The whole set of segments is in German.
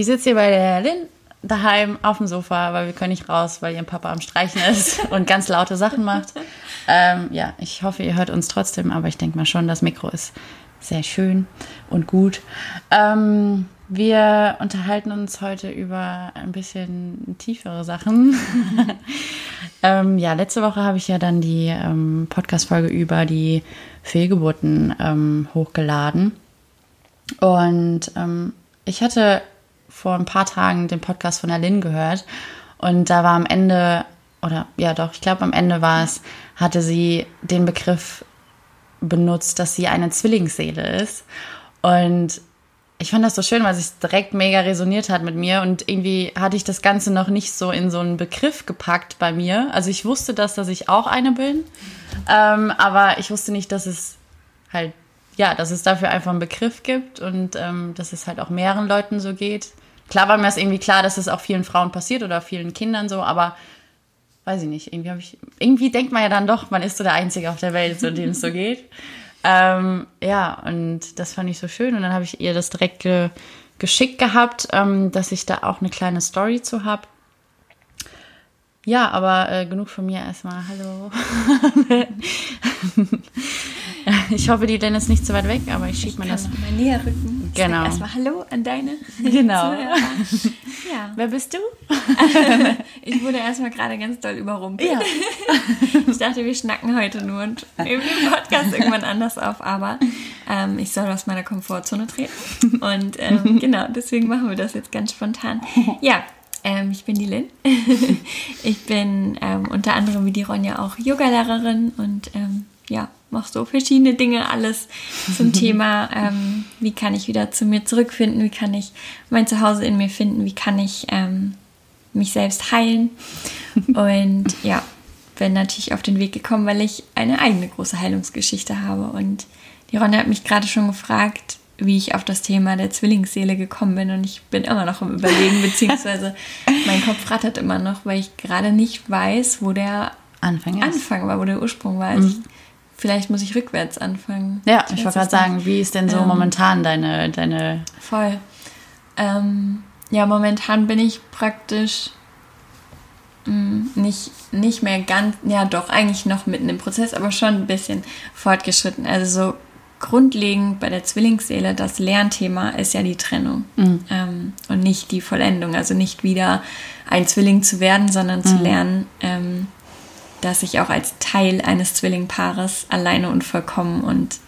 Ich sitze hier bei der Lynn daheim auf dem Sofa, weil wir können nicht raus, weil ihr Papa am Streichen ist und ganz laute Sachen macht. Ähm, ja, ich hoffe, ihr hört uns trotzdem, aber ich denke mal schon, das Mikro ist sehr schön und gut. Ähm, wir unterhalten uns heute über ein bisschen tiefere Sachen. ähm, ja, letzte Woche habe ich ja dann die ähm, Podcast-Folge über die Fehlgeburten ähm, hochgeladen. Und ähm, ich hatte vor ein paar Tagen den Podcast von Lynn gehört und da war am Ende, oder ja doch, ich glaube am Ende war es, hatte sie den Begriff benutzt, dass sie eine Zwillingsseele ist. Und ich fand das so schön, weil es direkt mega resoniert hat mit mir und irgendwie hatte ich das Ganze noch nicht so in so einen Begriff gepackt bei mir. Also ich wusste das, dass ich auch eine bin, ähm, aber ich wusste nicht, dass es halt, ja, dass es dafür einfach einen Begriff gibt und ähm, dass es halt auch mehreren Leuten so geht. Klar war mir das irgendwie klar, dass es auch vielen Frauen passiert oder vielen Kindern so, aber weiß ich nicht, irgendwie habe ich, irgendwie denkt man ja dann doch, man ist so der Einzige auf der Welt, so dem es so geht. Ähm, ja, und das fand ich so schön. Und dann habe ich ihr das direkt ge geschickt gehabt, ähm, dass ich da auch eine kleine Story zu habe. Ja, aber äh, genug von mir erstmal. Hallo. ich hoffe, die Lynn ist nicht zu weit weg, aber ich schiebe mir das. Mal näher rücken. Genau. Erstmal Hallo an deine. Genau. ja. Wer bist du? ich wurde erstmal gerade ganz doll überrumpelt. Ja. ich dachte, wir schnacken heute nur und nehmen den Podcast irgendwann anders auf, aber ähm, ich soll aus meiner Komfortzone treten. Und ähm, genau, deswegen machen wir das jetzt ganz spontan. Ja, ähm, ich bin die Lynn. ich bin ähm, unter anderem wie die Ronja auch Yogalehrerin und ähm, ja, mache so verschiedene Dinge, alles zum Thema, ähm, wie kann ich wieder zu mir zurückfinden, wie kann ich mein Zuhause in mir finden, wie kann ich ähm, mich selbst heilen. Und ja, bin natürlich auf den Weg gekommen, weil ich eine eigene große Heilungsgeschichte habe. Und die Ronja hat mich gerade schon gefragt, wie ich auf das Thema der Zwillingsseele gekommen bin und ich bin immer noch im Überlegen, beziehungsweise mein Kopf rattert immer noch, weil ich gerade nicht weiß, wo der Anfang, ist. Anfang war, wo der Ursprung war. Also ich, vielleicht muss ich rückwärts anfangen. Ja, ich wollte gerade sagen, wie ist denn so Ähm, momentan deine, deine. Voll. Ähm, ja, momentan bin ich praktisch mh, nicht, nicht mehr ganz, ja doch, eigentlich noch mitten im Prozess, aber schon ein bisschen fortgeschritten. Also so grundlegend bei der Zwillingsseele, das Lernthema ist ja die Trennung ähm, und nicht die Vollendung. Also nicht wieder ein Zwilling zu werden, sondern zu lernen, ähm, dass ich auch als Teil eines Zwillingpaares alleine und vollkommen und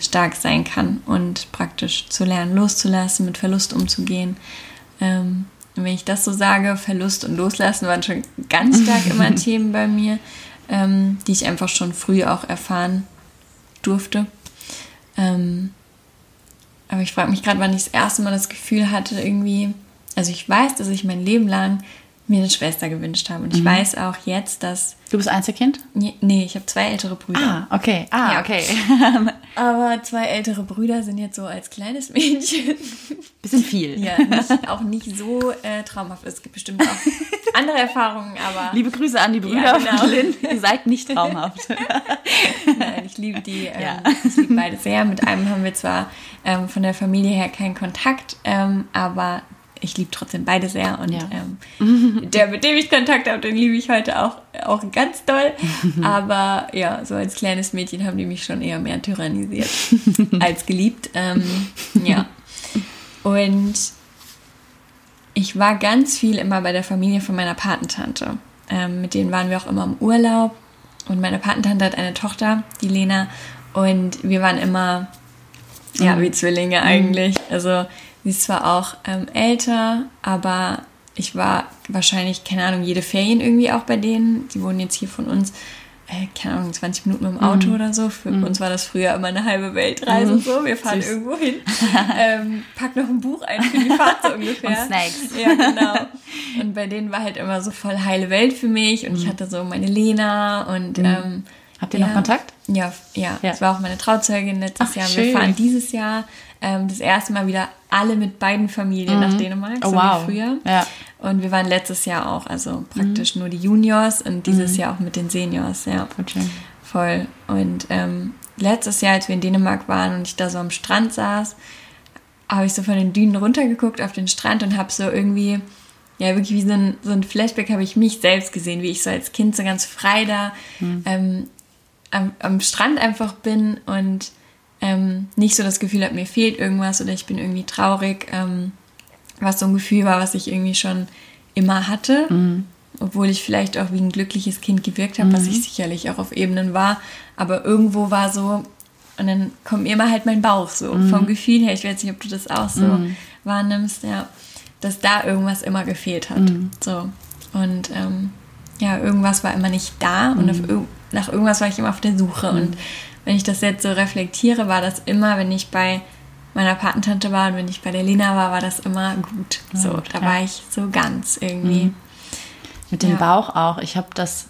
stark sein kann und praktisch zu lernen, loszulassen, mit Verlust umzugehen. Ähm, und wenn ich das so sage, Verlust und Loslassen waren schon ganz stark immer Themen bei mir, ähm, die ich einfach schon früh auch erfahren durfte. Ähm, aber ich frage mich gerade, wann ich das erste Mal das Gefühl hatte, irgendwie, also ich weiß, dass ich mein Leben lang mir eine Schwester gewünscht habe. Und ich weiß auch jetzt, dass. Du bist Einzelkind? Nee, ich habe zwei ältere Brüder. Ah, okay. Ah, Ja. okay. Aber zwei ältere Brüder sind jetzt so als kleines Mädchen Bisschen viel. ja nicht, auch nicht so äh, traumhaft. Es gibt bestimmt auch andere Erfahrungen, aber Liebe Grüße an die Brüder Ja, genau. von Lynn. Ihr seid nicht traumhaft. Nein, ich liebe die. Ähm, Ja. Ich liebe beide sehr. Mit einem haben wir zwar ähm, von der Familie her keinen Kontakt, ähm, aber ich liebe trotzdem beide sehr. Und Ja. ähm, der, mit dem ich Kontakt habe, den liebe ich heute auch, auch ganz doll. Aber ja, so als kleines Mädchen haben die mich schon eher mehr tyrannisiert als geliebt. Ähm, ja. Und ich war ganz viel immer bei der Familie von meiner Patentante. Ähm, mit denen waren wir auch immer im Urlaub. Und meine Patentante hat eine Tochter, die Lena. Und wir waren immer, ja, wie Zwillinge eigentlich. Also sie ist zwar auch ähm, älter, aber ich war wahrscheinlich, keine Ahnung, jede Ferien irgendwie auch bei denen. Die wohnen jetzt hier von uns, äh, keine Ahnung, 20 Minuten mit dem Auto oder so. Für uns war das früher immer eine halbe Weltreise so. Wir fahren Süß. irgendwo hin, ähm, pack noch ein Buch ein für die Fahrt so ungefähr. Und Snacks. Ja, genau. Und bei denen war halt immer so voll heile Welt für mich und ich hatte so meine Lena und ähm, Habt ihr noch ja. Kontakt? Ja, ja, Ja. Das war auch meine Trauzeugin letztes Ach, Jahr. schön. Wir fahren dieses Jahr ähm, das erste Mal wieder alle mit beiden Familien nach Dänemark, Oh, so wow. wie früher. Ja. Und wir waren letztes Jahr auch, also praktisch nur die Juniors und dieses Jahr auch mit den Seniors, ja. Voll. Voll. Und ähm, letztes Jahr, als wir in Dänemark waren und ich da so am Strand saß, habe ich so von den Dünen runtergeguckt auf den Strand und habe so irgendwie, ja, wirklich wie so ein, so ein Flashback habe ich mich selbst gesehen, wie ich so als Kind so ganz frei da mhm. ähm, am, am Strand einfach bin und ähm, nicht so das Gefühl habe, mir fehlt irgendwas oder ich bin irgendwie traurig, ähm, was so ein Gefühl war, was ich irgendwie schon immer hatte. Mhm. Obwohl ich vielleicht auch wie ein glückliches Kind gewirkt habe, mhm. was ich sicherlich auch auf Ebenen war. Aber irgendwo war so, und dann kommt mir immer halt mein Bauch so mhm. vom Gefühl her. Ich weiß nicht, ob du das auch so mhm. wahrnimmst, ja, dass da irgendwas immer gefehlt hat. Mhm. So. Und ähm, ja, irgendwas war immer nicht da und auf, nach irgendwas war ich immer auf der Suche. Und wenn ich das jetzt so reflektiere, war das immer, wenn ich bei meiner Patentante war und wenn ich bei der Lina war, war das immer gut. So, ja, da war ich so ganz irgendwie. Mhm. Mit dem ja. Bauch auch. Ich habe das,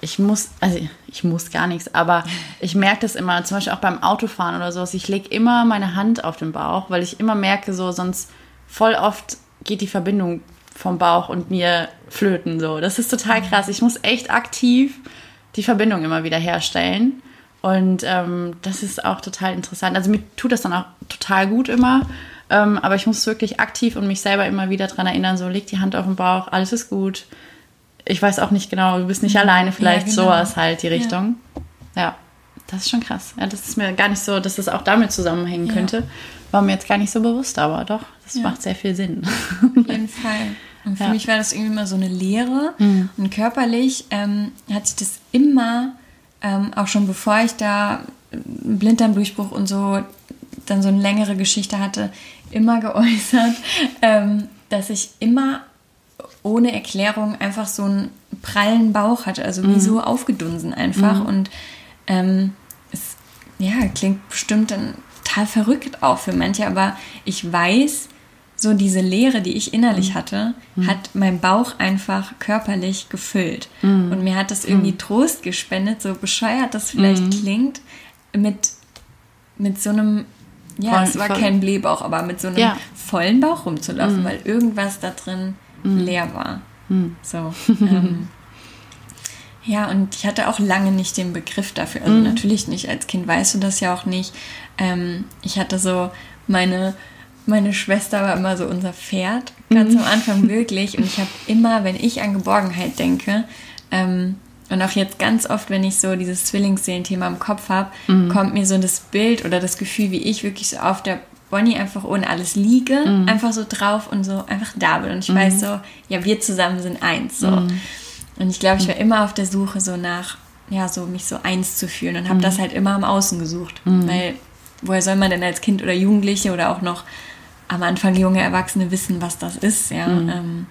ich muss, also ich muss gar nichts, aber ich merke das immer, zum Beispiel auch beim Autofahren oder sowas. Ich lege immer meine Hand auf den Bauch, weil ich immer merke, so sonst voll oft geht die Verbindung vom Bauch und mir flöten. So, das ist total krass. Ich muss echt aktiv die Verbindung immer wieder herstellen. Und ähm, das ist auch total interessant. Also mir tut das dann auch total gut immer. Ähm, aber ich muss wirklich aktiv und mich selber immer wieder daran erinnern, so leg die Hand auf den Bauch, alles ist gut. Ich weiß auch nicht genau, du bist nicht mhm. alleine, vielleicht ja, genau. sowas halt die Richtung. Ja. ja. das ist schon krass. Ja, das ist mir gar nicht so, dass das auch damit zusammenhängen ja. könnte. War mir jetzt gar nicht so bewusst, aber doch, das macht sehr viel Sinn. Auf jeden Fall. Und für mich war das irgendwie immer so eine Lehre. Mhm. Und körperlich ähm, hat sich das immer ähm, auch schon bevor ich da einen Blinddarmdurchbruch und so dann so eine längere Geschichte hatte, immer geäußert, ähm, dass ich immer ohne Erklärung einfach so einen prallen Bauch hatte, also wie mhm. so aufgedunsen einfach. Mhm. Und ähm, es ja, klingt bestimmt dann total verrückt auch für manche, aber ich weiß, so diese Leere, die ich innerlich mhm. hatte, mhm. hat mein Bauch einfach körperlich gefüllt. Mhm. Und mir hat das irgendwie mhm. Trost gespendet, so bescheuert das vielleicht klingt, mit, mit so einem, ja, voll, es war voll. kein Blähbauch, aber mit so einem ja. vollen Bauch rumzulaufen, weil irgendwas da drin leer war. So. Ähm, ja, und ich hatte auch lange nicht den Begriff dafür. Also natürlich nicht. Als Kind weißt du das ja auch nicht. Ähm, ich hatte so meine meine Schwester war immer so unser Pferd, ganz mhm. am Anfang wirklich. Und ich habe immer, wenn ich an Geborgenheit denke, ähm, und auch jetzt ganz oft, wenn ich so dieses Zwillingsseelenthema im Kopf habe, mhm. kommt mir so das Bild oder das Gefühl, wie ich wirklich so auf der Bonnie einfach ohne alles liege, mhm. einfach so drauf und so einfach da bin. Und ich weiß mhm. so, ja, wir zusammen sind eins. So. Mhm. Und ich glaube, ich war immer auf der Suche so nach, ja, so mich so eins zu fühlen und habe mhm. das halt immer am Außen gesucht. Weil woher soll man denn als Kind oder Jugendliche oder auch noch am Anfang junge Erwachsene wissen, was das ist, ja. Mhm. Ähm,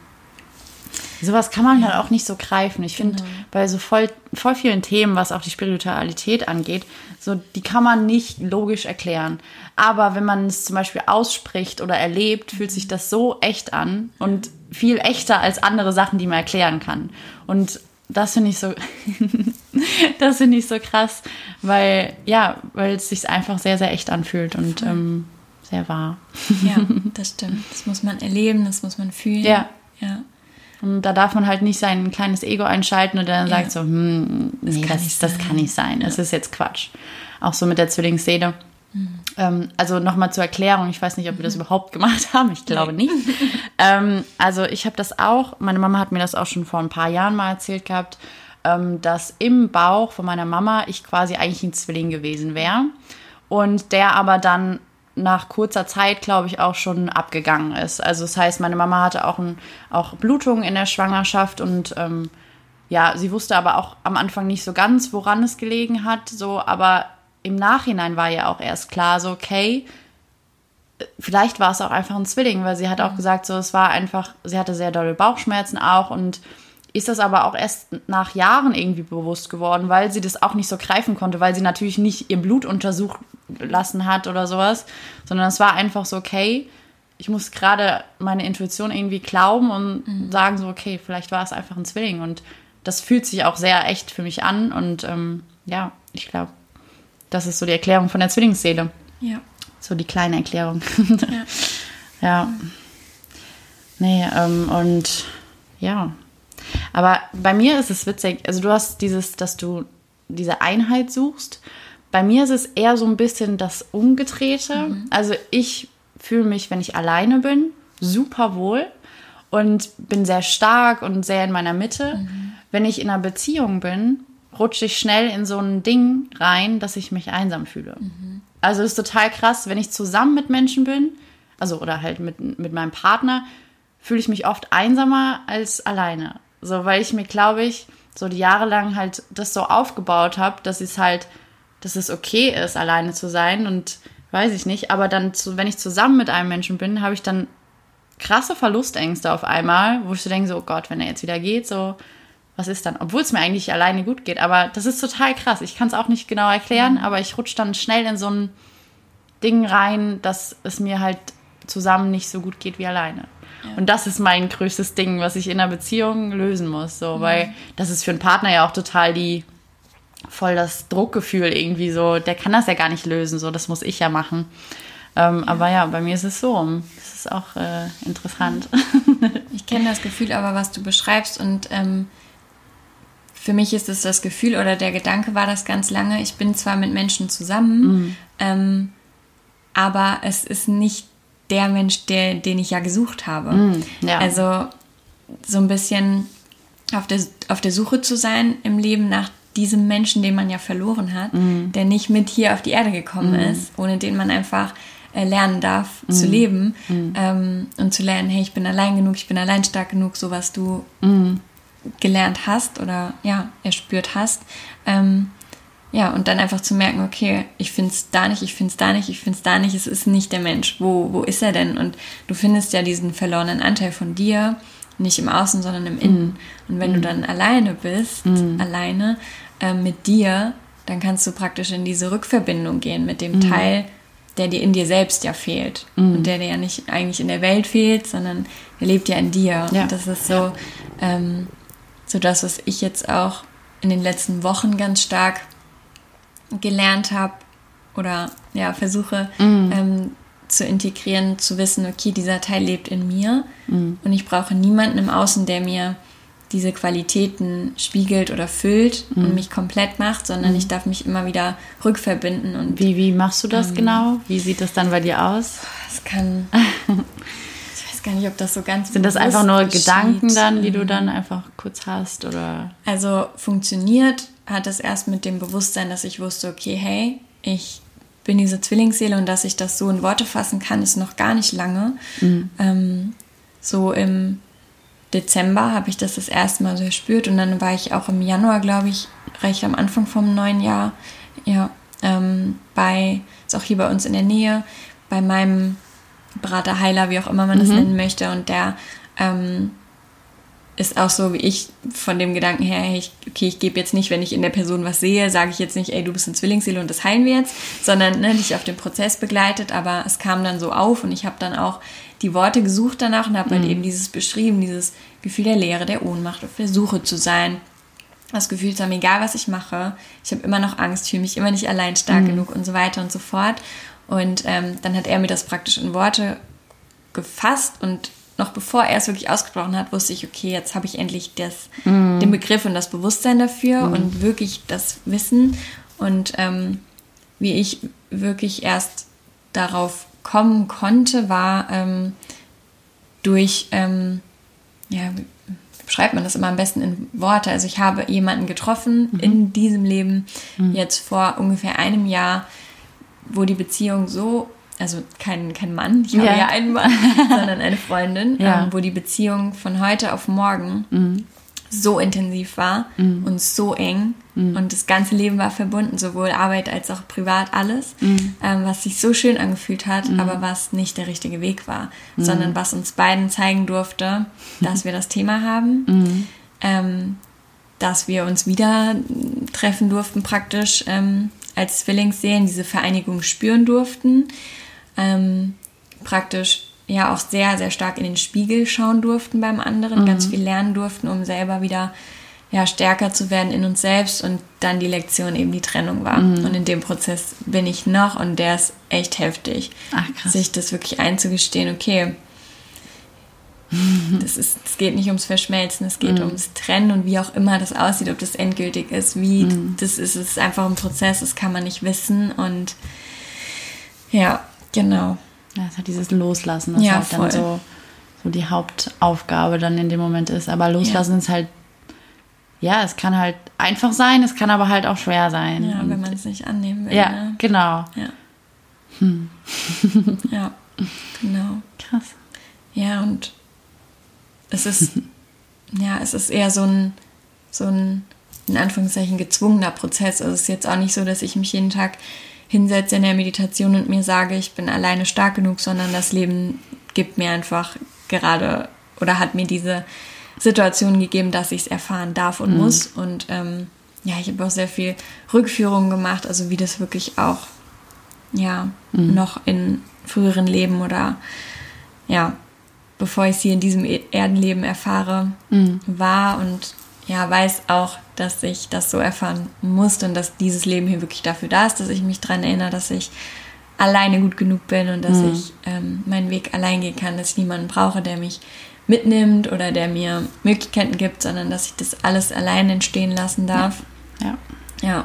Sowas kann man ja. halt auch nicht so greifen. Ich finde, genau. bei so voll, voll vielen Themen, was auch die Spiritualität angeht, so die kann man nicht logisch erklären. Aber wenn man es zum Beispiel ausspricht oder erlebt, fühlt sich das so echt an und viel echter als andere Sachen, die man erklären kann. Und das finde ich so, das finde ich so krass, weil ja, weil es sich einfach sehr, sehr echt anfühlt und ähm, sehr wahr. Ja, das stimmt. Das muss man erleben, das muss man fühlen. Ja. ja. Und da darf man halt nicht sein kleines Ego einschalten und dann ja. sagt so, hm, nee, das, das, das kann nicht sein. Ja. Das ist jetzt Quatsch. Auch so mit der Zwillingsseele. Mhm. Ähm, also nochmal zur Erklärung, ich weiß nicht, ob wir das mhm. überhaupt gemacht haben, ich glaube nee. nicht. ähm, also ich habe das auch, meine Mama hat mir das auch schon vor ein paar Jahren mal erzählt gehabt, ähm, dass im Bauch von meiner Mama ich quasi eigentlich ein Zwilling gewesen wäre und der aber dann nach kurzer Zeit, glaube ich, auch schon abgegangen ist. Also das heißt, meine Mama hatte auch, ein, auch Blutungen in der Schwangerschaft und ähm, ja, sie wusste aber auch am Anfang nicht so ganz, woran es gelegen hat. So, aber im Nachhinein war ja auch erst klar, so okay, vielleicht war es auch einfach ein Zwilling, weil sie hat auch mhm. gesagt, so es war einfach, sie hatte sehr dolle Bauchschmerzen auch und ist das aber auch erst nach Jahren irgendwie bewusst geworden, weil sie das auch nicht so greifen konnte, weil sie natürlich nicht ihr Blut untersucht lassen hat oder sowas, sondern es war einfach so, okay, ich muss gerade meine Intuition irgendwie glauben und mhm. sagen so, okay, vielleicht war es einfach ein Zwilling und das fühlt sich auch sehr echt für mich an und ähm, ja, ich glaube, das ist so die Erklärung von der Zwillingsseele. Ja. So die kleine Erklärung. ja. ja. Nee, ähm, und ja, aber bei mir ist es witzig, also du hast dieses, dass du diese Einheit suchst. Bei mir ist es eher so ein bisschen das Umgedrehte. Mhm. Also ich fühle mich, wenn ich alleine bin, super wohl und bin sehr stark und sehr in meiner Mitte. Mhm. Wenn ich in einer Beziehung bin, rutsche ich schnell in so ein Ding rein, dass ich mich einsam fühle. Mhm. Also ist total krass, wenn ich zusammen mit Menschen bin, also oder halt mit, mit meinem Partner, fühle ich mich oft einsamer als alleine. So, weil ich mir, glaube ich, so die Jahre lang halt das so aufgebaut habe, dass es halt, dass es okay ist, alleine zu sein und weiß ich nicht, aber dann, zu, wenn ich zusammen mit einem Menschen bin, habe ich dann krasse Verlustängste auf einmal, wo ich so denke, so, oh Gott, wenn er jetzt wieder geht, so, was ist dann? Obwohl es mir eigentlich alleine gut geht, aber das ist total krass. Ich kann es auch nicht genau erklären, mhm. aber ich rutsche dann schnell in so ein Ding rein, dass es mir halt zusammen nicht so gut geht wie alleine. Ja. Und das ist mein größtes Ding, was ich in einer Beziehung lösen muss, so, mhm. weil das ist für einen Partner ja auch total die voll das Druckgefühl irgendwie so, der kann das ja gar nicht lösen, so, das muss ich ja machen. Ähm, ja. Aber ja, bei mir ist es so. Das ist auch äh, interessant. Ich kenne das Gefühl aber, was du beschreibst und ähm, für mich ist es das Gefühl oder der Gedanke war das ganz lange, ich bin zwar mit Menschen zusammen, mhm. ähm, aber es ist nicht der Mensch, der, den ich ja gesucht habe. Mhm, ja. Also so ein bisschen auf der, auf der Suche zu sein im Leben nach diesem Menschen, den man ja verloren hat, mhm. der nicht mit hier auf die Erde gekommen mhm. ist, ohne den man einfach äh, lernen darf mhm. zu leben mhm. ähm, und zu lernen, hey, ich bin allein genug, ich bin allein stark genug, so was du mhm. gelernt hast oder ja, erspürt hast. Ähm, ja, und dann einfach zu merken, okay, ich finde es da nicht, ich finde es da nicht, ich finde es da nicht, es ist nicht der Mensch. Wo, wo ist er denn? Und du findest ja diesen verlorenen Anteil von dir, nicht im Außen, sondern im Innen. Mhm. Und wenn du dann alleine bist, alleine, äh, mit dir, dann kannst du praktisch in diese Rückverbindung gehen mit dem mhm. Teil, der dir in dir selbst ja fehlt. Mhm. Und der dir ja nicht eigentlich in der Welt fehlt, sondern der lebt ja in dir. Ja. Und das ist so, ja. ähm, so das, was ich jetzt auch in den letzten Wochen ganz stark gelernt habe oder ja, versuche mhm. ähm, zu integrieren, zu wissen, okay, dieser Teil lebt in mir mhm. und ich brauche niemanden im Außen, der mir diese Qualitäten spiegelt oder füllt mhm. und mich komplett macht, sondern mhm. ich darf mich immer wieder rückverbinden. Und, wie, wie machst du das ähm, genau? Wie sieht das dann bei dir aus? Es kann. ich weiß gar nicht, ob das so ganz. Sind das einfach nur geschieht. Gedanken dann, die du dann einfach kurz hast? Oder? Also funktioniert hat es erst mit dem Bewusstsein, dass ich wusste, okay, hey, ich bin diese Zwillingsseele und dass ich das so in Worte fassen kann, ist noch gar nicht lange. Mhm. Ähm, so im Dezember habe ich das das erste Mal so gespürt und dann war ich auch im Januar, glaube ich, recht am Anfang vom neuen Jahr, ja, ähm, bei, ist auch hier bei uns in der Nähe, bei meinem Berater Heiler, wie auch immer man das mhm. nennen möchte und der ähm, ist auch so wie ich von dem Gedanken her, hey, ich, okay, ich gebe jetzt nicht, wenn ich in der Person was sehe, sage ich jetzt nicht, ey, du bist ein Zwillingsseele und das heilen wir jetzt, sondern ne, dich auf den Prozess begleitet, aber es kam dann so auf und ich habe dann auch die Worte gesucht danach und habe halt mhm. halt eben dieses beschrieben, dieses Gefühl der Leere, der Ohnmacht, auf der Suche zu sein. Das Gefühl zu haben, egal was ich mache, ich habe immer noch Angst, fühle mich immer nicht allein stark mhm. genug und so weiter und so fort. Und ähm, dann hat er mir das praktisch in Worte gefasst und noch bevor er es wirklich ausgesprochen hat, wusste ich, okay, jetzt habe ich endlich das, mm. den Begriff und das Bewusstsein dafür mm. und wirklich das Wissen. Und ähm, wie ich wirklich erst darauf kommen konnte, war ähm, durch, ähm, ja, wie beschreibt man das immer am besten in Worte? Also ich habe jemanden getroffen mhm. in diesem Leben, mhm. jetzt vor ungefähr einem Jahr, wo die Beziehung so, also kein, kein Mann, ich habe ja, ja einen Mann, sondern eine Freundin, ja. ähm, wo die Beziehung von heute auf morgen mhm so intensiv war mhm. und so eng mhm. und das ganze Leben war verbunden, sowohl Arbeit als auch privat, alles, mhm. ähm, was sich so schön angefühlt hat, mhm. aber was nicht der richtige Weg war, mhm. sondern was uns beiden zeigen durfte, dass wir das Thema haben, ähm, dass wir uns wieder treffen durften praktisch ähm, als Zwillingsseelen, diese Vereinigung spüren durften, ähm, praktisch ja auch sehr, sehr stark in den Spiegel schauen durften beim anderen, mhm. ganz viel lernen durften, um selber wieder ja, stärker zu werden in uns selbst und dann die Lektion eben die Trennung war. Mhm. Und in dem Prozess bin ich noch und der ist echt heftig. Ach, krass. Sich das wirklich einzugestehen, okay, das ist, es geht nicht ums Verschmelzen, es geht mhm. ums Trennen und wie auch immer das aussieht, ob das endgültig ist, wie mhm. das ist, es ist einfach ein Prozess, das kann man nicht wissen und ja, genau. Ja, es hat dieses Loslassen, das Ja, halt voll. dann so, so die Hauptaufgabe dann in dem Moment ist. Aber Loslassen ist halt, ja, es kann halt einfach sein, es kann aber halt auch schwer sein. Ja, Und- wenn man es nicht annehmen will. ja Ne? genau. Ja. ja, genau. Krass. Ja, und es ist, ja, es ist eher so ein, so ein, in Anführungszeichen, gezwungener Prozess. Also es ist jetzt auch nicht so, dass ich mich jeden Tag hinsetze in der Meditation und mir sage, ich bin alleine stark genug, sondern das Leben gibt mir einfach gerade oder hat mir diese Situation gegeben, dass ich es erfahren darf und muss. Und ähm, ja, ich habe auch sehr viel Rückführungen gemacht, also wie das wirklich auch ja, noch in früheren Leben oder ja, bevor ich sie in diesem E- Erdenleben erfahre, war. Und ja, weiß auch, dass ich das so erfahren musste und dass dieses Leben hier wirklich dafür da ist, dass ich mich daran erinnere, dass ich alleine gut genug bin und dass ich ähm, meinen Weg allein gehen kann, dass ich niemanden brauche, der mich mitnimmt oder der mir Möglichkeiten gibt, sondern dass ich das alles allein entstehen lassen darf. Ja. Ja.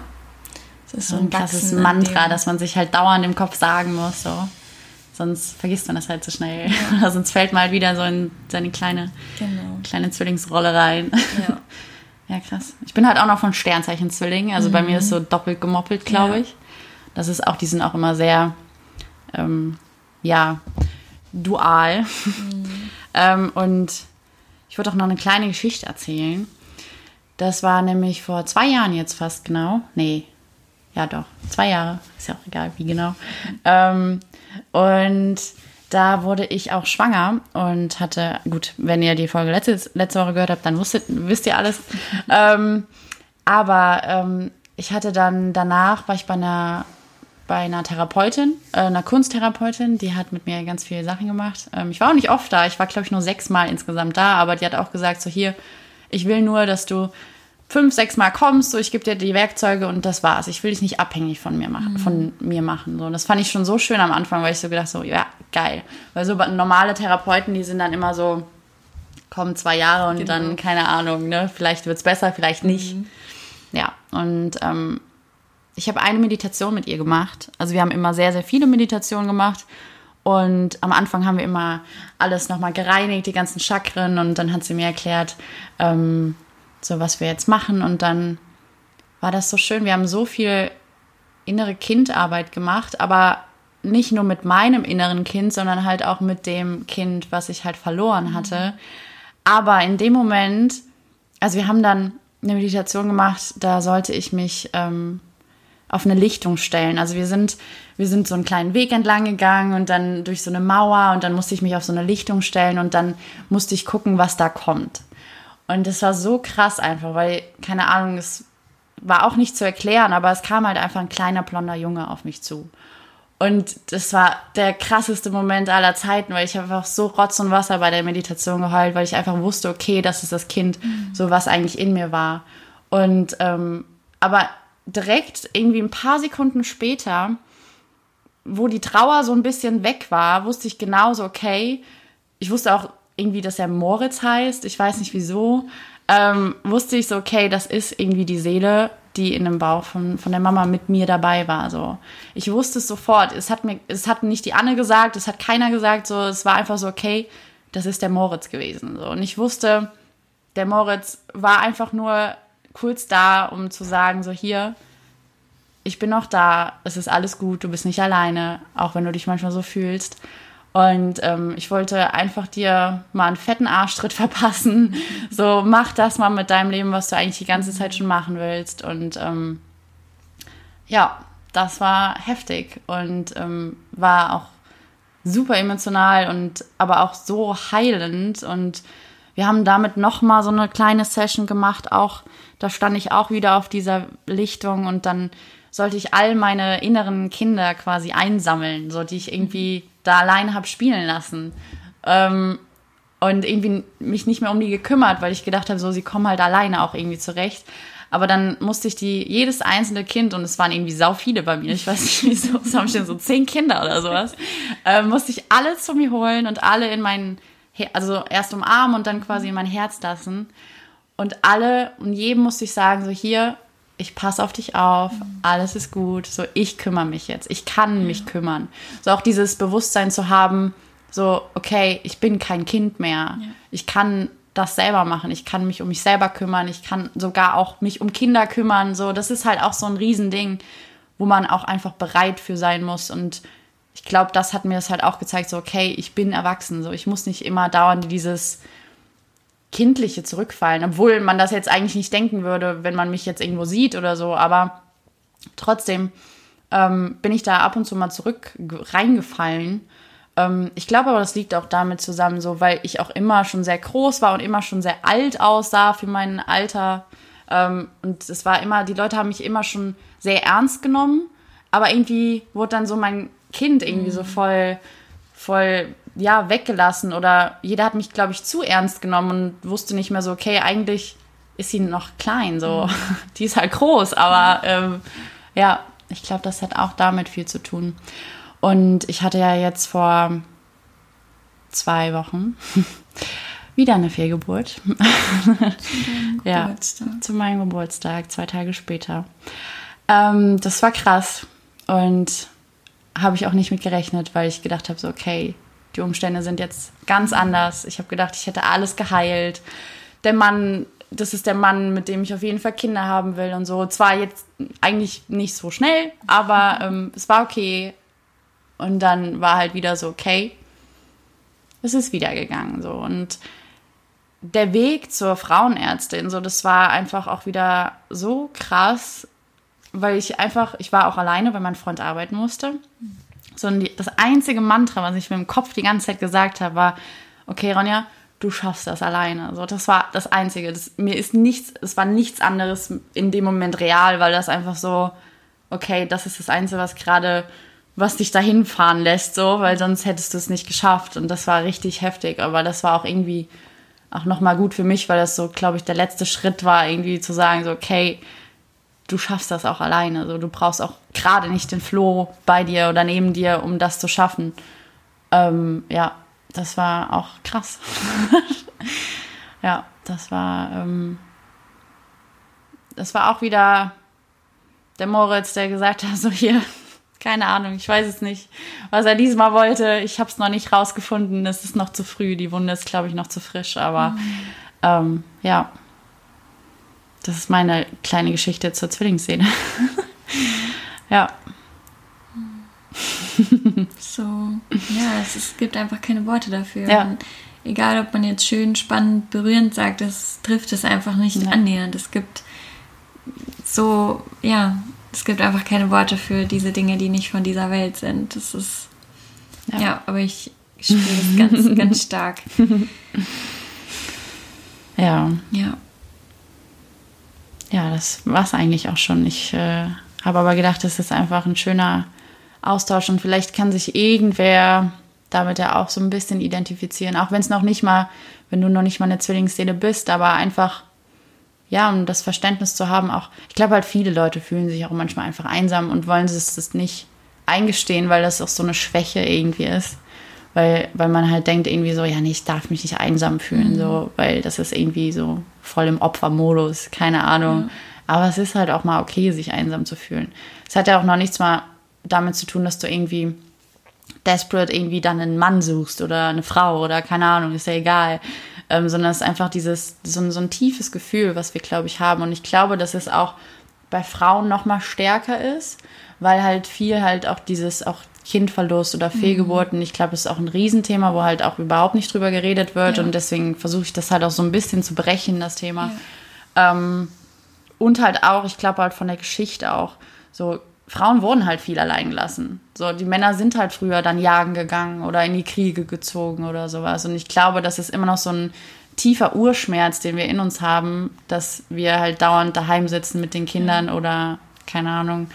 Das ist So ein krasses Wachsen an Mantra, dem- das man sich halt dauernd im Kopf sagen muss. So. Sonst vergisst man das halt so schnell. Oder sonst fällt man halt wieder so in seine kleine, Genau. kleine Zwillingsrolle rein. Ja. Ja, krass. Ich bin halt auch noch von Sternzeichen Zwilling. Also bei mir ist so doppelt gemoppelt, glaube Ja. ich. Das ist auch, die sind auch immer sehr, ähm, ja, dual. ähm, und ich wollte auch noch eine kleine Geschichte erzählen. Das war nämlich vor zwei Jahren jetzt fast genau. Nee, ja doch, zwei Jahre. Ist ja auch egal, wie genau. Ähm, und da wurde ich auch schwanger und hatte, gut, wenn ihr die Folge letzte, letzte Woche gehört habt, dann wusstet, wisst ihr alles. ähm, aber ähm, ich hatte dann danach, war ich bei einer, bei einer Therapeutin, äh, einer Kunsttherapeutin, die hat mit mir ganz viele Sachen gemacht. Ähm, ich war auch nicht oft da, ich war, glaube ich, nur sechsmal insgesamt da, aber die hat auch gesagt, so hier, ich will nur, dass du fünf, sechs Mal kommst, so ich gebe dir die Werkzeuge und das war's. Ich will dich nicht abhängig von mir machen, von mir machen. So, und das fand ich schon so schön am Anfang, weil ich so gedacht so, ja, geil. Weil so normale Therapeuten, die sind dann immer so, kommen zwei Jahre und dann, keine Ahnung, ne, vielleicht wird's besser, vielleicht nicht. Ja, und ähm, ich habe eine Meditation mit ihr gemacht. Also wir haben immer sehr, sehr viele Meditationen gemacht. Und am Anfang haben wir immer alles nochmal gereinigt, die ganzen Chakren. Und dann hat sie mir erklärt, ähm, so was wir jetzt machen. Und dann war das so schön. Wir haben so viel innere Kindarbeit gemacht, aber nicht nur mit meinem inneren Kind, sondern halt auch mit dem Kind, was ich halt verloren hatte. Aber in dem Moment, also wir haben dann eine Meditation gemacht, da sollte ich mich ähm, auf eine Lichtung stellen. Also wir sind, wir sind so einen kleinen Weg entlang gegangen und dann durch so eine Mauer und dann musste ich mich auf so eine Lichtung stellen und dann musste ich gucken, was da kommt. Und das war so krass einfach, weil, keine Ahnung, es war auch nicht zu erklären, aber es kam halt einfach ein kleiner blonder Junge auf mich zu. Und das war der krasseste Moment aller Zeiten, weil ich einfach so Rotz und Wasser bei der Meditation geheult, weil ich einfach wusste, okay, das ist das Kind, so was eigentlich in mir war. Und ähm, aber direkt irgendwie ein paar Sekunden später, wo die Trauer so ein bisschen weg war, wusste ich genauso, okay, ich wusste auch irgendwie, dass er Moritz heißt, ich weiß nicht wieso, ähm, wusste ich so, okay, das ist irgendwie die Seele, die in dem Bauch von, von der Mama mit mir dabei war. So. Ich wusste es sofort. Es hat mir, es hat nicht die Anne gesagt, es hat keiner gesagt, so, es war einfach so, okay, das ist der Moritz gewesen. So. Und ich wusste, der Moritz war einfach nur kurz da, um zu sagen, so hier, ich bin noch da, es ist alles gut, du bist nicht alleine, auch wenn du dich manchmal so fühlst. Und ähm, ich wollte einfach dir mal einen fetten Arschtritt verpassen. So, mach das mal mit deinem Leben, was du eigentlich die ganze Zeit schon machen willst. Und ähm, ja, das war heftig und ähm, war auch super emotional und aber auch so heilend. Und wir haben damit nochmal so eine kleine Session gemacht. Auch da stand ich auch wieder auf dieser Lichtung und dann sollte ich all meine inneren Kinder quasi einsammeln, so die ich irgendwie da alleine habe spielen lassen. Ähm, und irgendwie mich nicht mehr um die gekümmert, weil ich gedacht habe, so sie kommen halt alleine auch irgendwie zurecht. Aber dann musste ich die, jedes einzelne Kind, und es waren irgendwie sau viele bei mir, ich weiß nicht wieso, es haben schon so zehn Kinder oder sowas, äh, musste ich alle zu mir holen und alle in mein, Her also erst umarmen und dann quasi in mein Herz lassen. Und alle und jedem musste ich sagen, so hier, ich passe auf dich auf, alles ist gut, so ich kümmere mich jetzt, ich kann mich kümmern. So auch dieses Bewusstsein zu haben, so okay, ich bin kein Kind mehr, Ja. ich kann das selber machen, ich kann mich um mich selber kümmern, ich kann sogar auch mich um Kinder kümmern, so das ist halt auch so ein Riesending, wo man auch einfach bereit für sein muss. Und ich glaube, das hat mir das halt auch gezeigt, so okay, ich bin erwachsen, so ich muss nicht immer dauernd dieses Kindliche zurückfallen, obwohl man das jetzt eigentlich nicht denken würde, wenn man mich jetzt irgendwo sieht oder so, aber trotzdem ähm, bin ich da ab und zu mal zurück ge- reingefallen. Ähm, ich glaube aber, das liegt auch damit zusammen, so weil ich auch immer schon sehr groß war und immer schon sehr alt aussah für mein Alter. Ähm, und es war immer, die Leute haben mich immer schon sehr ernst genommen, aber irgendwie wurde dann so mein Kind irgendwie so voll, voll, ja, weggelassen oder jeder hat mich, glaube ich, zu ernst genommen und wusste nicht mehr so, okay, eigentlich ist sie noch klein, so. Die ist halt groß, aber ähm, ja, ich glaube, das hat auch damit viel zu tun. Und ich hatte ja jetzt vor zwei Wochen wieder eine Fehlgeburt. ja, Geburtstag. zu meinem Geburtstag, zwei Tage später. Ähm, das war krass und habe ich auch nicht mit gerechnet, weil ich gedacht habe, so, okay, die Umstände sind jetzt ganz anders. Ich habe gedacht, ich hätte alles geheilt. Der Mann, das ist der Mann, mit dem ich auf jeden Fall Kinder haben will und so. Zwar jetzt eigentlich nicht so schnell, aber ähm, es war okay. Und dann war halt wieder so, okay, es ist wieder gegangen so und der Weg zur Frauenärztin, so das war einfach auch wieder so krass, weil ich einfach, ich war auch alleine, weil mein Freund arbeiten musste. So und die, das einzige Mantra, was ich mir im Kopf die ganze Zeit gesagt habe, war, okay, Ronja, du schaffst das alleine. So, das war das Einzige. Das, mir ist nichts, es war nichts anderes in dem Moment real, weil das einfach so, okay, das ist das Einzige, was gerade, was dich dahin fahren lässt, so, weil sonst hättest du es nicht geschafft. Und das war richtig heftig, aber das war auch irgendwie auch nochmal gut für mich, weil das so, glaube ich, der letzte Schritt war, irgendwie zu sagen, so, okay, du schaffst das auch alleine. So, du brauchst auch gerade nicht den Flo bei dir oder neben dir, um das zu schaffen. Ähm, ja, das war auch krass. ja, das war, ähm, das war auch wieder der Moritz, der gesagt hat, so hier, keine Ahnung, ich weiß es nicht, was er diesmal wollte. Ich habe es noch nicht rausgefunden. Es ist noch zu früh. Die Wunde ist, glaube ich, noch zu frisch. Aber ähm, ja, das ist meine kleine Geschichte zur Zwillingsszene. ja, So, ja, es, es gibt einfach keine Worte dafür. Ja. Und egal, ob man jetzt schön, spannend, berührend sagt, das trifft es einfach nicht Ja. annähernd. Es gibt so, ja, es gibt einfach keine Worte für diese Dinge, die nicht von dieser Welt sind. Das ist, Ja. ja, aber ich spüre es ganz, ganz stark. ja, Ja, ja, das war es eigentlich auch schon. Ich äh, habe aber gedacht, das ist einfach ein schöner Austausch und vielleicht kann sich irgendwer damit ja auch so ein bisschen identifizieren, auch wenn es noch nicht mal, wenn du noch nicht mal eine Zwillingsseele bist, aber einfach, ja, um das Verständnis zu haben, auch, ich glaube halt viele Leute fühlen sich auch manchmal einfach einsam und wollen es nicht eingestehen, weil das auch so eine Schwäche irgendwie ist. Weil, weil man halt denkt irgendwie so, ja, nee, ich darf mich nicht einsam fühlen, so, weil das ist irgendwie so voll im Opfermodus, keine Ahnung. Aber es ist halt auch mal okay, sich einsam zu fühlen. Es hat ja auch noch nichts mal damit zu tun, dass du irgendwie desperate irgendwie dann einen Mann suchst oder eine Frau oder keine Ahnung, ist ja egal. Ähm, sondern es ist einfach dieses, so, ein- so ein tiefes Gefühl, was wir, glaube ich, haben. Und ich glaube, dass es auch bei Frauen noch mal stärker ist, weil halt viel halt auch dieses auch Kindverlust oder Fehlgeburten, ich glaube, das ist auch ein Riesenthema, wo halt auch überhaupt nicht drüber geredet wird. Ja. Und deswegen versuche ich das halt auch so ein bisschen zu brechen, das Thema. Ähm, und halt auch, ich glaube halt von der Geschichte auch, so Frauen wurden halt viel allein gelassen. So, die Männer sind halt früher dann jagen gegangen oder in die Kriege gezogen oder sowas. Und ich glaube, das ist immer noch so ein tiefer Urschmerz, den wir in uns haben, dass wir halt dauernd daheim sitzen mit den Kindern oder keine Ahnung.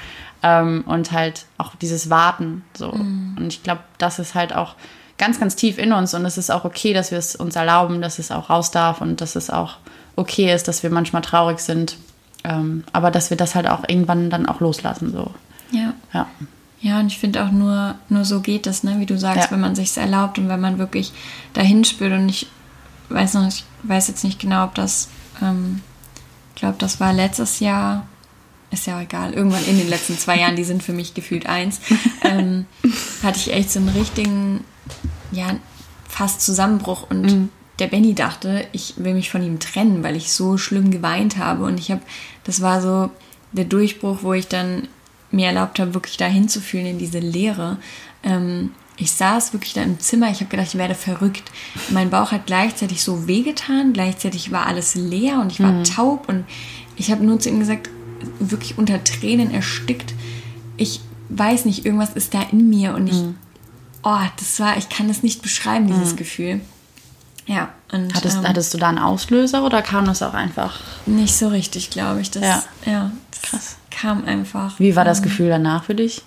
Ähm, und halt auch dieses Warten. So. Und ich glaube, das ist halt auch ganz, ganz tief in uns und es ist auch okay, dass wir es uns erlauben, dass es auch raus darf und dass es auch okay ist, dass wir manchmal traurig sind. Ähm, aber dass wir das halt auch irgendwann dann auch loslassen. So. ja. Ja. Ja, und ich finde auch nur, nur so geht es, ne? wie du sagst, Ja. wenn man sich erlaubt und wenn man wirklich dahin spürt. Und ich weiß noch, ich weiß jetzt nicht genau, ob das, ähm, ich glaube, das war letztes Jahr ist ja egal, irgendwann in den letzten zwei Jahren, die sind für mich gefühlt eins, ähm, hatte ich echt so einen richtigen, ja, fast Zusammenbruch und mhm. der Benny dachte, ich will mich von ihm trennen, weil ich so schlimm geweint habe und ich habe, das war so der Durchbruch, wo ich dann mir erlaubt habe, wirklich da hinzufühlen in diese Leere. Ähm, ich saß wirklich da im Zimmer, ich habe gedacht, ich werde verrückt. Mein Bauch hat gleichzeitig so wehgetan, gleichzeitig war alles leer und ich war mhm. taub und ich habe nur zu ihm gesagt, wirklich unter Tränen erstickt. Ich weiß nicht, irgendwas ist da in mir und ich, mhm. oh, das war, ich kann das nicht beschreiben, dieses mhm. Gefühl. Ja. Und, hattest, ähm, hattest du da einen Auslöser oder kam das auch einfach? Nicht so richtig, glaube ich. Das, ja. ja das Krass. kam einfach. Wie war das ähm, Gefühl danach für dich?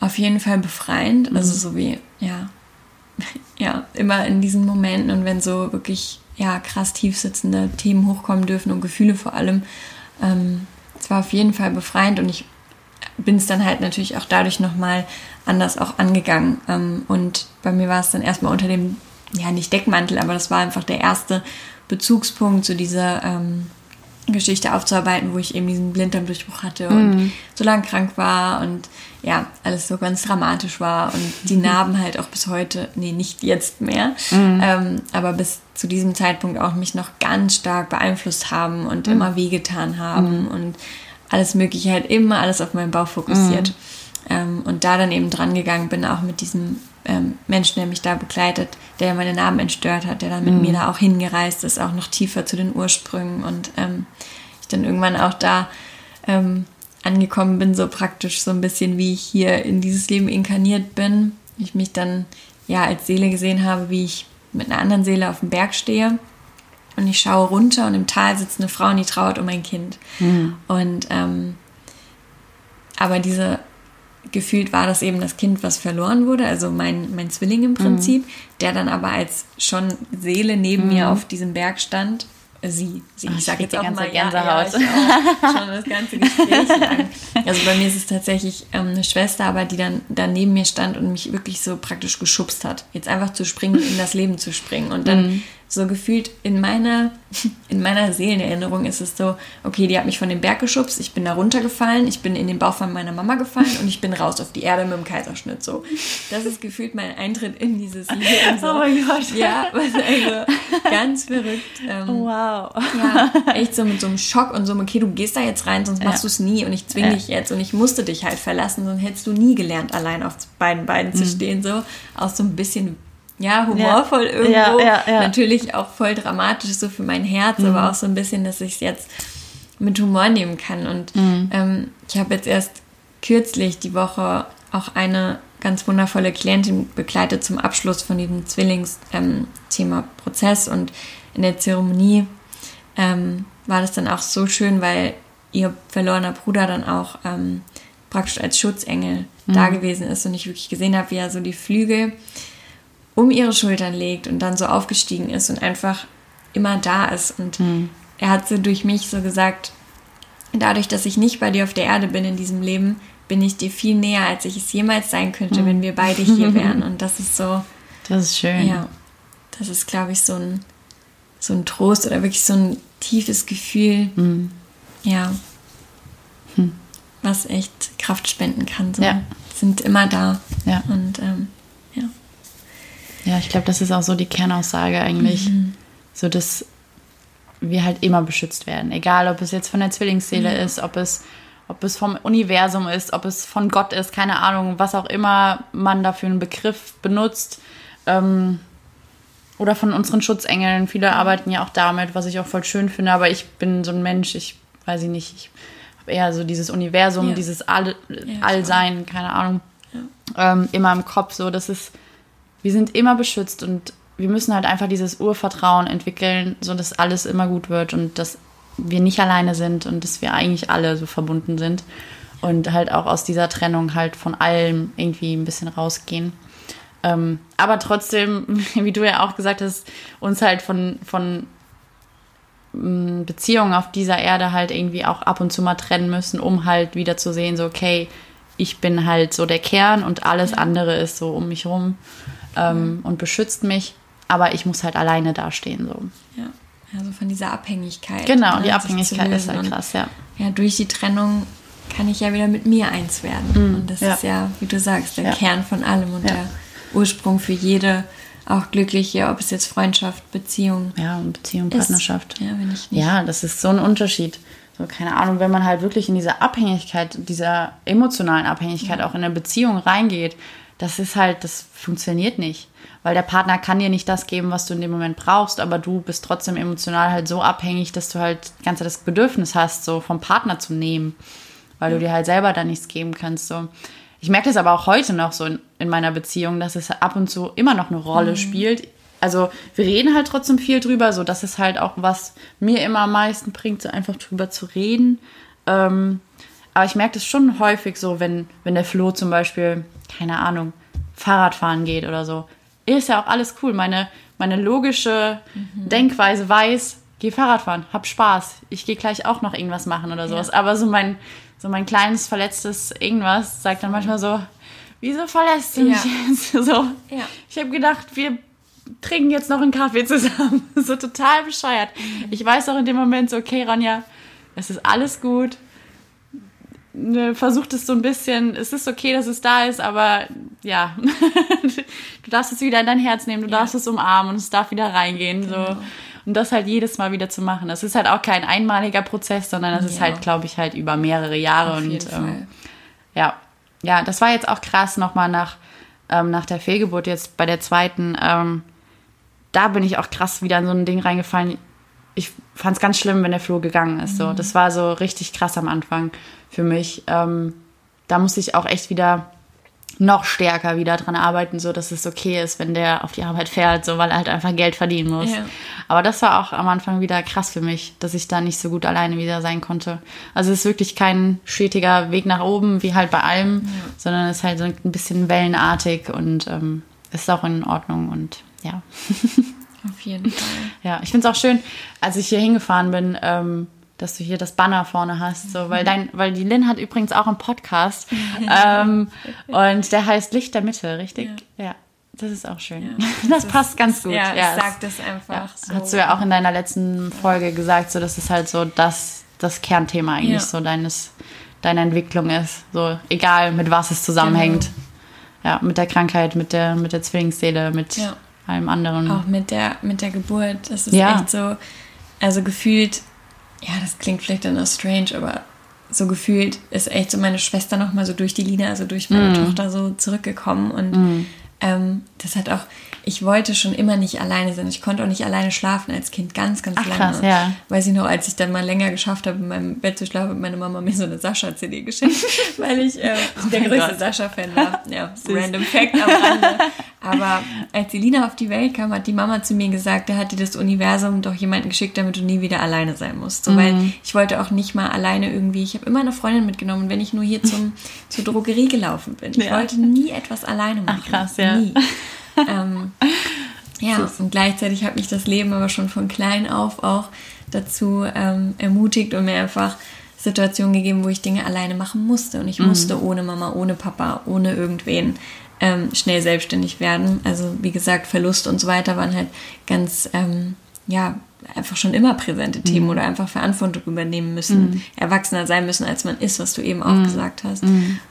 Auf jeden Fall befreiend. Mhm. Also so wie, ja, ja, immer in diesen Momenten und wenn so wirklich, ja, krass tiefsitzende Themen hochkommen dürfen und Gefühle vor allem, ähm, war auf jeden Fall befreiend und ich bin es dann halt natürlich auch dadurch nochmal anders auch angegangen. Ähm, und bei mir war es dann erstmal unter dem, ja, nicht Deckmantel, aber das war einfach der erste Bezugspunkt zu dieser ähm, Geschichte aufzuarbeiten, wo ich eben diesen Blinddarmdurchbruch hatte und mhm. so lange krank war und ja, alles so ganz dramatisch war und die Narben halt auch bis heute, nee, nicht jetzt mehr, mhm. ähm, aber bis zu diesem Zeitpunkt auch mich noch ganz stark beeinflusst haben und mhm. immer wehgetan haben mhm. und alles Mögliche halt immer alles auf meinen Bauch fokussiert. Ähm, und da dann eben dran gegangen bin, auch mit diesem ähm, Menschen, der mich da begleitet, der meine Narben entstört hat, der dann mit mhm. mir da auch hingereist ist, auch noch tiefer zu den Ursprüngen und ähm, ich dann irgendwann auch da ähm, angekommen bin, so praktisch so ein bisschen wie ich hier in dieses Leben inkarniert bin. Ich mich dann ja als Seele gesehen habe, wie ich mit einer anderen Seele auf dem Berg stehe und ich schaue runter und im Tal sitzt eine Frau und die trauert um ein Kind. Mhm. Und ähm, aber diese gefühlt war das eben das Kind, was verloren wurde, also mein, mein Zwilling im Prinzip, mhm. der dann aber als schon Seele neben mhm. mir auf diesem Berg stand sie. sie ich sage jetzt auch mal Gänsehaut. Ja, ja, schon das ganze Gespräch lang. Also bei mir ist es tatsächlich ähm, eine Schwester, aber die dann, dann neben mir stand und mich wirklich so praktisch geschubst hat. Jetzt einfach zu springen, in das Leben zu springen. Und dann mhm so gefühlt in meiner, in meiner Seelenerinnerung ist es so, okay, die hat mich von dem Berg geschubst, ich bin da runtergefallen, ich bin in den Bauch von meiner Mama gefallen und ich bin raus auf die Erde mit dem Kaiserschnitt. So, das ist gefühlt mein Eintritt in dieses Leben. So. Oh mein Gott. Ja, was also ganz verrückt. Ähm, wow. Ja, echt so mit so einem Schock und so, okay, du gehst da jetzt rein, sonst machst ja. du es nie und ich zwinge ja. dich jetzt und ich musste dich halt verlassen, sonst hättest du nie gelernt, allein auf beiden Beinen mhm. zu stehen, so aus so ein bisschen ja, humorvoll ja. irgendwo. Ja, ja, Natürlich auch voll dramatisch so für mein Herz, mhm. aber auch so ein bisschen, dass ich es jetzt mit Humor nehmen kann. Und mhm. ähm, ich habe jetzt erst kürzlich die Woche auch eine ganz wundervolle Klientin begleitet zum Abschluss von diesem Zwillingsthema ähm, Prozess. Und in der Zeremonie ähm, war das dann auch so schön, weil ihr verlorener Bruder dann auch ähm, praktisch als Schutzengel mhm. da gewesen ist und ich wirklich gesehen habe, wie er so die Flügel um ihre Schultern legt und dann so aufgestiegen ist und einfach immer da ist. Und mhm. er hat so durch mich so gesagt, dadurch, dass ich nicht bei dir auf der Erde bin in diesem Leben, bin ich dir viel näher, als ich es jemals sein könnte, mhm. wenn wir beide hier wären. Und das ist so. Das ist schön. Ja. Das ist, glaube ich, so ein, so ein Trost oder wirklich so ein tiefes Gefühl. Mhm. Ja. Hm. Was echt Kraft spenden kann. So. Ja. Sind immer da. Ja. Und ähm, ja, ich glaube, das ist auch so die Kernaussage eigentlich. Mhm. So, dass wir halt immer beschützt werden. Egal, ob es jetzt von der Zwillingsseele mhm. ist, ob es, ob es vom Universum ist, ob es von Gott ist, keine Ahnung, was auch immer man dafür einen Begriff benutzt. Ähm, oder von unseren Schutzengeln. Viele arbeiten ja auch damit, was ich auch voll schön finde. Aber ich bin so ein Mensch, ich weiß ich nicht, ich habe eher so dieses Universum, ja. dieses All, ja, Allsein, keine Ahnung, ja. ähm, immer im Kopf. So, das ist wir sind immer beschützt und wir müssen halt einfach dieses Urvertrauen entwickeln, so dass alles immer gut wird und dass wir nicht alleine sind und dass wir eigentlich alle so verbunden sind und halt auch aus dieser Trennung halt von allem irgendwie ein bisschen rausgehen. Ähm, aber trotzdem, wie du ja auch gesagt hast, uns halt von, von mm, Beziehungen auf dieser Erde halt irgendwie auch ab und zu mal trennen müssen, um halt wieder zu sehen, so okay, ich bin halt so der Kern und alles andere ist so um mich rum ähm, mhm. und beschützt mich, aber ich muss halt alleine dastehen. So. Ja. Also von dieser Abhängigkeit. Genau, ne, die sich Abhängigkeit ist halt krass, ja. Ja, durch die Trennung kann ich ja wieder mit mir eins werden. und das ja. ist ja, wie du sagst, der Ja. Kern von allem und Ja. der Ursprung für jede auch glückliche, ob es jetzt Freundschaft, Beziehung Ja, und Beziehung, ist. Partnerschaft. Ja, wenn ich nicht. Ja, das ist so ein Unterschied. So, keine Ahnung, wenn man halt wirklich in diese Abhängigkeit, dieser emotionalen Abhängigkeit auch in eine Beziehung reingeht, das ist halt, das funktioniert nicht. Weil der Partner kann dir nicht das geben, was du in dem Moment brauchst, aber du bist trotzdem emotional halt so abhängig, dass du halt ganze das Bedürfnis hast, so vom Partner zu nehmen, weil du dir halt selber da nichts geben kannst. So. Ich merke das aber auch heute noch so in, in meiner Beziehung, dass es ab und zu immer noch eine Rolle spielt. Also wir reden halt trotzdem viel drüber, so das ist halt auch was mir immer am meisten bringt, so einfach drüber zu reden. Ähm, aber ich merke das schon häufig so, wenn, wenn der Flo zum Beispiel, keine Ahnung, Fahrradfahren geht oder so. Ist ja auch alles cool. Meine, meine logische Denkweise weiß, geh Fahrradfahren, hab Spaß. Ich gehe gleich auch noch irgendwas machen oder sowas. Aber so mein, so mein kleines verletztes irgendwas sagt dann manchmal so, wieso verlässt du mich Ja. jetzt? So, Ja. ich habe gedacht, wir trinken jetzt noch einen Kaffee zusammen. so total bescheuert. Ich weiß auch in dem Moment so, okay, Ronja, es ist alles gut. Ne, Versucht es so ein bisschen, es ist okay, dass es da ist, aber ja, du darfst es wieder in dein Herz nehmen, du darfst es umarmen und es darf wieder reingehen. So. Und das halt jedes Mal wieder zu machen. Das ist halt auch kein einmaliger Prozess, sondern das ist Ja. halt, glaube ich, halt über mehrere Jahre. Auf und ähm, ja, ja, das war jetzt auch krass nochmal nach, ähm, nach der Fehlgeburt jetzt bei der zweiten. Ähm, da bin ich auch krass wieder in so ein Ding reingefallen. Ich fand es ganz schlimm, wenn der Flo gegangen ist. So, das war so richtig krass am Anfang für mich. Ähm, da musste ich auch echt wieder noch stärker wieder dran arbeiten, so dass es okay ist, wenn der auf die Arbeit fährt, so weil er halt einfach Geld verdienen muss. Ja. Aber das war auch am Anfang wieder krass für mich, dass ich da nicht so gut alleine wieder sein konnte. Also es ist wirklich kein stetiger Weg nach oben, wie halt bei allem, sondern es ist halt so ein bisschen wellenartig und ähm, ist auch in Ordnung und ja. Auf jeden Fall. Ja, ich finde es auch schön, als ich hier hingefahren bin, ähm, dass du hier das Banner vorne hast, so, weil dein, weil die Lynn hat übrigens auch einen Podcast ähm, und der heißt Licht der Mitte, richtig? Ja. Das ist auch schön. das, passt ganz gut. Ja, ja ich es- sag das einfach so. Hast du ja auch in deiner letzten Folge gesagt, so dass es halt so das, das Kernthema eigentlich Ja. so deines, deiner Entwicklung ist. So egal mit was es zusammenhängt. Genau. Ja, mit der Krankheit, mit der, mit der Zwillingsseele, mit Ja. Allem anderen. Auch mit der, mit der Geburt. Das ist Ja. echt so, also gefühlt, ja, das klingt vielleicht dann auch strange, aber so gefühlt ist echt so meine Schwester nochmal so durch die Linie, also durch meine Tochter so zurückgekommen. Und ähm, das hat auch, ich wollte schon immer nicht alleine sein. Ich konnte auch nicht alleine schlafen als Kind, ganz, ganz Ach, lange. krass, ja. Weiß ich noch, als ich dann mal länger geschafft habe, in meinem Bett zu schlafen, hat meine Mama mir so eine Sascha-CD geschenkt, weil ich äh, der Oh mein größte. Sascha-Fan war. Ja, random Fact am Rande. Aber als die Lina auf die Welt kam, hat die Mama zu mir gesagt, da hat dir das Universum doch jemanden geschickt, damit du nie wieder alleine sein musst. So, Mhm. Weil ich wollte auch nicht mal alleine irgendwie, ich habe immer eine Freundin mitgenommen, wenn ich nur hier zum, zur Drogerie gelaufen bin. Ich Ja. wollte nie etwas alleine machen. krass, ja. Nie. ähm, ja, und gleichzeitig hat mich das Leben aber schon von klein auf auch dazu ähm, ermutigt und mir einfach Situationen gegeben, wo ich Dinge alleine machen musste. Und ich musste ohne Mama, ohne Papa, ohne irgendwen ähm, schnell selbstständig werden. Also wie gesagt, Verlust und so weiter waren halt ganz, ähm, ja, einfach schon immer präsente Themen oder einfach Verantwortung übernehmen müssen, erwachsener sein müssen, als man ist, was du eben auch gesagt hast.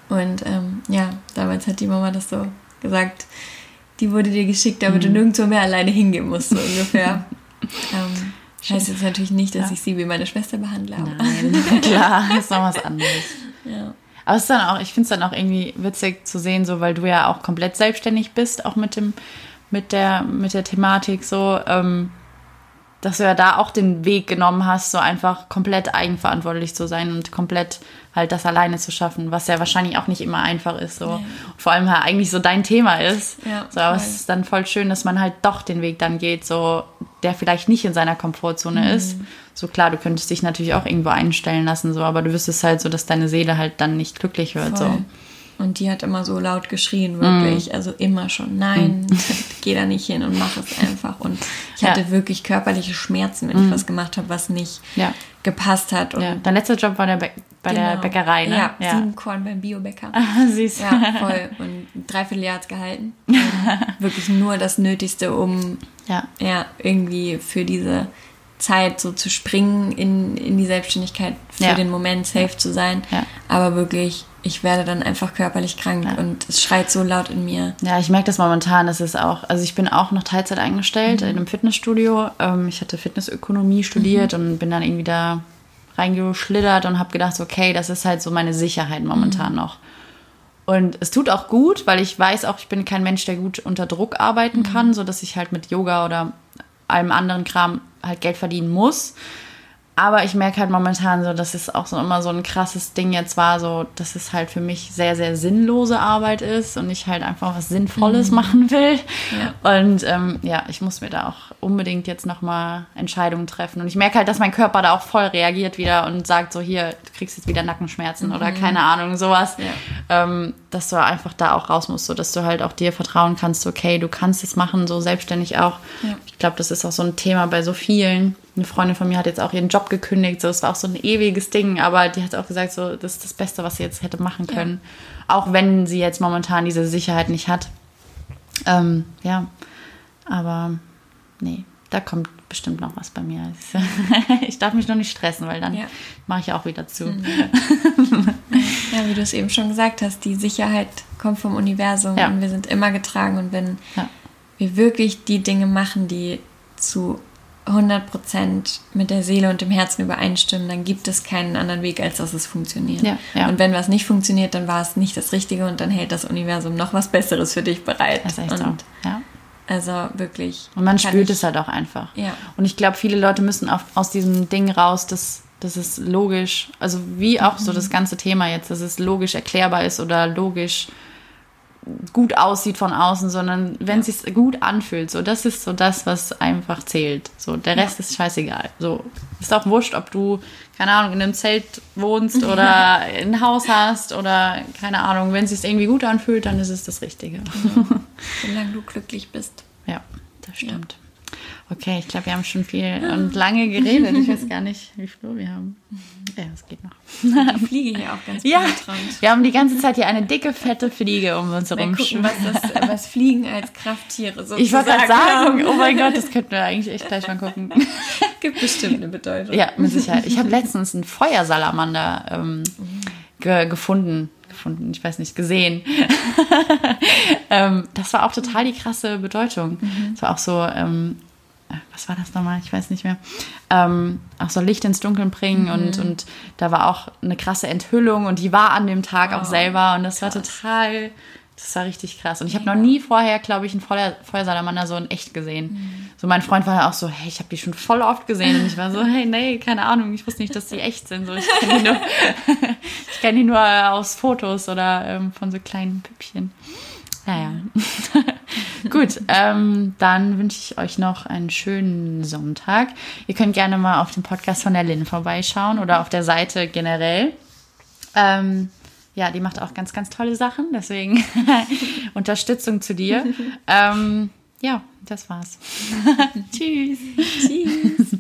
Und ähm, ja, damals hat die Mama das so gesagt, die wurde dir geschickt, damit du nirgendwo mehr alleine hingehen musst, so ungefähr. ähm, heißt jetzt natürlich nicht, dass ich sie wie meine Schwester behandle. Aber, Nein, klar, ist noch was anderes. ja. Aber es ist dann auch, ich finde es dann auch irgendwie witzig zu sehen, so weil du ja auch komplett selbstständig bist, auch mit dem, mit der, mit der Thematik so, ähm, dass du ja da auch den Weg genommen hast, so einfach komplett eigenverantwortlich zu sein und komplett halt das alleine zu schaffen, was ja wahrscheinlich auch nicht immer einfach ist. So. Und vor allem halt eigentlich so dein Thema ist. Ja, so, aber voll. es ist dann voll schön, dass man halt doch den Weg dann geht, so der vielleicht nicht in seiner Komfortzone Mhm. ist. So klar, du könntest dich natürlich auch irgendwo einstellen lassen, so, aber du wüsstest halt so, dass deine Seele halt dann nicht glücklich wird. So. Und die hat immer so laut geschrien, wirklich. Mm. Also immer schon, nein, geh da nicht hin und mach es einfach. Und ich Ja. Mm. hatte wirklich körperliche Schmerzen, wenn ich was gemacht habe, was nicht Ja. gepasst hat. Und Ja. Dein letzter Job war der Bä- bei der Genau. Bäckerei, ne? Ja, Siebenkorn beim Biobäcker. Süß. Ja, voll. Und ein Dreivierteljahr hat's gehalten. Wirklich nur das Nötigste, um Ja. ja, irgendwie für diese Zeit, so zu springen in, in die Selbstständigkeit für Ja. den Moment safe zu sein. Ja. Aber wirklich, ich werde dann einfach körperlich krank Ja. und es schreit so laut in mir. Ja, ich merke das momentan. Das ist auch, also ich bin auch noch Teilzeit eingestellt in einem Fitnessstudio. Ähm, ich hatte Fitnessökonomie studiert und bin dann irgendwie da reingeschlittert und habe gedacht, okay, das ist halt so meine Sicherheit momentan noch. Und es tut auch gut, weil ich weiß auch, ich bin kein Mensch, der gut unter Druck arbeiten kann, so dass ich halt mit Yoga oder allem anderen Kram halt Geld verdienen muss. Aber ich merke halt momentan so, dass es auch so immer so ein krasses Ding jetzt war, so, dass es halt für mich sehr, sehr sinnlose Arbeit ist und ich halt einfach was Sinnvolles machen will. Und ähm, ja, ich muss mir da auch unbedingt jetzt nochmal Entscheidungen treffen. Und ich merke halt, dass mein Körper da auch voll reagiert wieder und sagt so, hier, du kriegst jetzt wieder Nackenschmerzen oder keine Ahnung, sowas. Ähm, dass du einfach da auch raus musst, so dass du halt auch dir vertrauen kannst, okay, du kannst es machen, so selbstständig auch. Ja. Ich glaube, das ist auch so ein Thema bei so vielen. Eine Freundin von mir hat jetzt auch ihren Job gekündigt. So, es war auch so ein ewiges Ding, aber die hat auch gesagt, so, das ist das Beste, was sie jetzt hätte machen können. Auch wenn sie jetzt momentan diese Sicherheit nicht hat. Ähm, ja, aber nee, da kommt bestimmt noch was bei mir. Ich darf mich noch nicht stressen, weil dann Ja. mache ich auch wieder zu. Ja, wie du es eben schon gesagt hast, die Sicherheit kommt vom Universum Ja. und wir sind immer getragen. Und wenn Ja. wir wirklich die Dinge machen, die zu 100% mit der Seele und dem Herzen übereinstimmen, dann gibt es keinen anderen Weg, als dass es funktioniert. Ja, ja. Und wenn was nicht funktioniert, dann war es nicht das Richtige und dann hält das Universum noch was Besseres für dich bereit. Das ist echt und so. Ja. Also wirklich. Und man spürt ich- es halt auch einfach. Ja. Und ich glaube, viele Leute müssen auf, aus diesem Ding raus, dass, dass es logisch, also wie auch so das ganze Thema jetzt, dass es logisch erklärbar ist oder logisch gut aussieht von außen, sondern wenn es sich gut anfühlt, so das ist so das, was einfach zählt. So der Rest ist scheißegal. So ist auch wurscht, ob du keine Ahnung in einem Zelt wohnst oder ein Haus hast oder keine Ahnung, wenn es sich irgendwie gut anfühlt, dann ist es das Richtige. Solange du glücklich bist. Ja, das stimmt. Okay, ich glaube, wir haben schon viel und lange geredet. Ich weiß gar nicht, wie viel Uhr wir haben. Ja, es geht noch. Ich fliege hier auch ganz Ja, penetrant. wir haben die ganze Zeit hier eine dicke, fette Fliege um uns herum. was, das, was Fliegen als Krafttiere so Ich wollte gerade sagen, oh mein Gott, das könnten wir eigentlich echt gleich mal gucken. gibt bestimmt eine Bedeutung. Ja, mit Sicherheit. Ich habe letztens einen Feuersalamander ähm, ge gefunden. Gefunden, ich weiß nicht, gesehen. ähm, das war auch total die krasse Bedeutung. Es war auch so, ähm, was war das nochmal? Ich weiß nicht mehr. Ähm, auch so Licht ins Dunkeln bringen und, und da war auch eine krasse Enthüllung und die war an dem Tag auch Oh, selber und das war total, das war richtig krass. Und ich habe noch nie vorher, glaube ich, einen Feuer, Feuersalamander so in echt gesehen. So mein Freund war ja auch so, hey, ich habe die schon voll oft gesehen und ich war so, hey, nee, keine Ahnung, ich wusste nicht, dass die echt sind. So, ich kenne die nur, ich kenn die nur aus Fotos oder ähm, von so kleinen Püppchen. Naja. Gut, ähm, dann wünsche ich euch noch einen schönen Sonntag. Ihr könnt gerne mal auf dem Podcast von der Lynn vorbeischauen oder auf der Seite generell. Ähm, ja, die macht auch ganz, ganz tolle Sachen. Deswegen Unterstützung zu dir. ähm, ja, das war's. Tschüss. Tschüss.